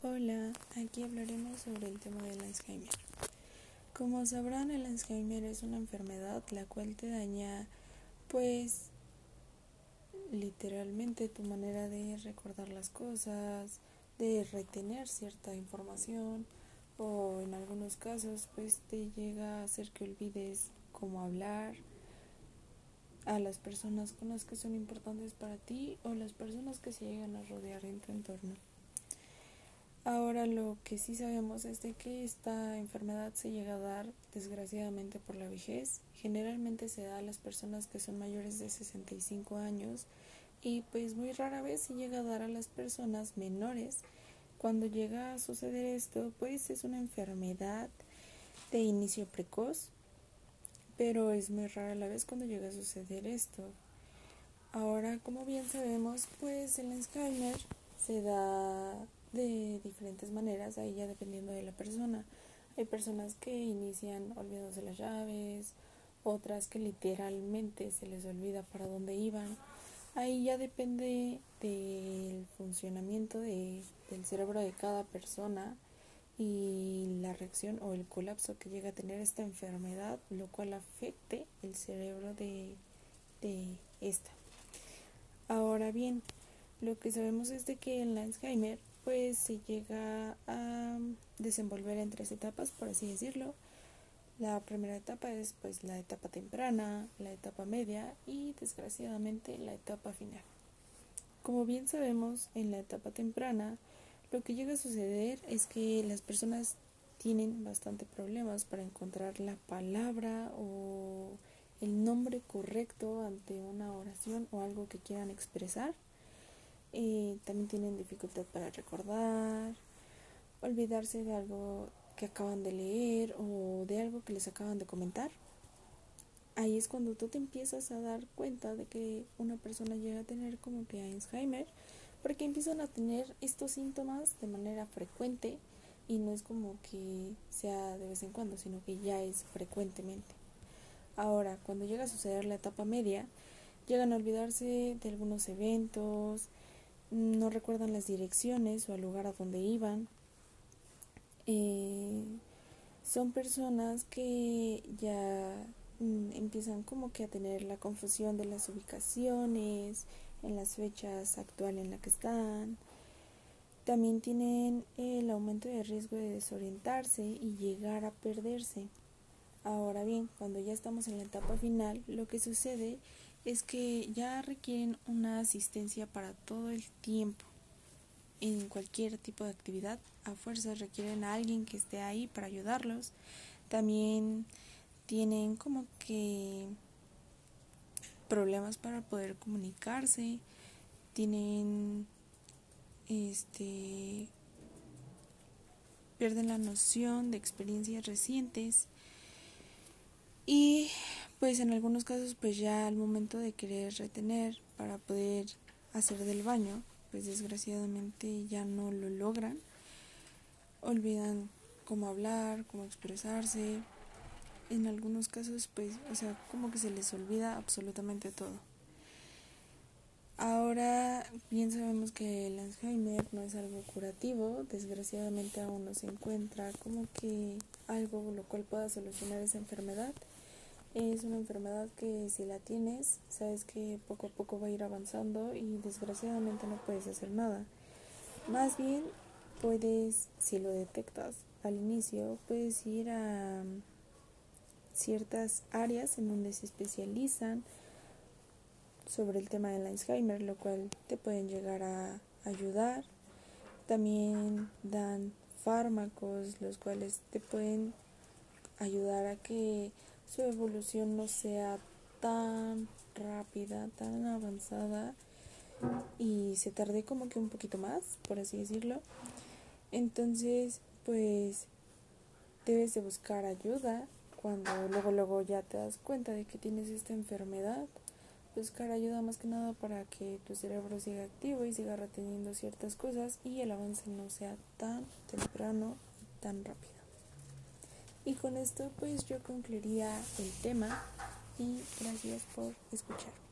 Hola, aquí hablaremos sobre el tema del Alzheimer. Como sabrán, el Alzheimer es una enfermedad la cual te daña, pues, literalmente tu manera de recordar las cosas, de retener cierta información o en algunos casos, pues, te llega a hacer que olvides cómo hablar a las personas con las que son importantes para ti o las personas que se llegan a rodear en tu entorno. Ahora lo que sí sabemos es de que esta enfermedad se llega a dar desgraciadamente por la vejez. Generalmente se da a las personas que son mayores de 65 años y pues muy rara vez se llega a dar a las personas menores. Cuando llega a suceder esto, pues es una enfermedad de inicio precoz, pero es muy rara la vez cuando llega a suceder esto. Ahora, como bien sabemos, pues el Alzheimer se da de diferentes maneras, ahí ya dependiendo de la persona. Hay personas que inician olvidándose las llaves, otras que literalmente se les olvida para dónde iban. Ahí ya depende del funcionamiento de, del cerebro de cada persona y la reacción o el colapso que llega a tener esta enfermedad, lo cual afecte el cerebro de, de esta. Ahora bien, lo que sabemos es de que el Alzheimer pues se llega a desenvolver en tres etapas, por así decirlo. La primera etapa es pues la etapa temprana, la etapa media y desgraciadamente la etapa final. Como bien sabemos, en la etapa temprana lo que llega a suceder es que las personas tienen bastante problemas para encontrar la palabra o el nombre correcto ante una oración o algo que quieran expresar y también tienen dificultad para recordar, olvidarse de algo que acaban de leer o de algo que les acaban de comentar. Ahí es cuando tú te empiezas a dar cuenta de que una persona llega a tener como que Alzheimer, porque empiezan a tener estos síntomas de manera frecuente y no es como que sea de vez en cuando, sino que ya es frecuentemente. Ahora, cuando llega a suceder la etapa media, llegan a olvidarse de algunos eventos, no recuerdan las direcciones o el lugar a donde iban. Eh, son personas que ya mm, empiezan como que a tener la confusión de las ubicaciones, en las fechas actuales en las que están. También tienen el aumento de riesgo de desorientarse y llegar a perderse. Ahora bien, cuando ya estamos en la etapa final, lo que sucede que ya requieren una asistencia para todo el tiempo. En cualquier tipo de actividad, a fuerzas requieren a alguien que esté ahí para ayudarlos. También tienen como que problemas para poder comunicarse, tienen este pierden la noción de experiencias recientes y pues en algunos casos pues ya al momento de querer retener para poder hacer del baño, pues desgraciadamente ya no lo logran. Olvidan cómo hablar, cómo expresarse. En algunos casos pues, o sea, como que se les olvida absolutamente todo. Ahora bien sabemos que el Alzheimer no es algo curativo, desgraciadamente aún no se encuentra como que algo lo cual pueda solucionar esa enfermedad. Es una enfermedad que si la tienes, sabes que poco a poco va a ir avanzando y desgraciadamente no puedes hacer nada. Más bien, puedes, si lo detectas al inicio, puedes ir a ciertas áreas en donde se especializan sobre el tema del Alzheimer, lo cual te pueden llegar a ayudar. También dan fármacos, los cuales te pueden ayudar a que su evolución no sea tan rápida, tan avanzada y se tarde como que un poquito más, por así decirlo. Entonces, pues debes de buscar ayuda cuando luego luego ya te das cuenta de que tienes esta enfermedad. Buscar ayuda más que nada para que tu cerebro siga activo y siga reteniendo ciertas cosas y el avance no sea tan temprano y tan rápido. Y con esto pues yo concluiría el tema y gracias por escuchar.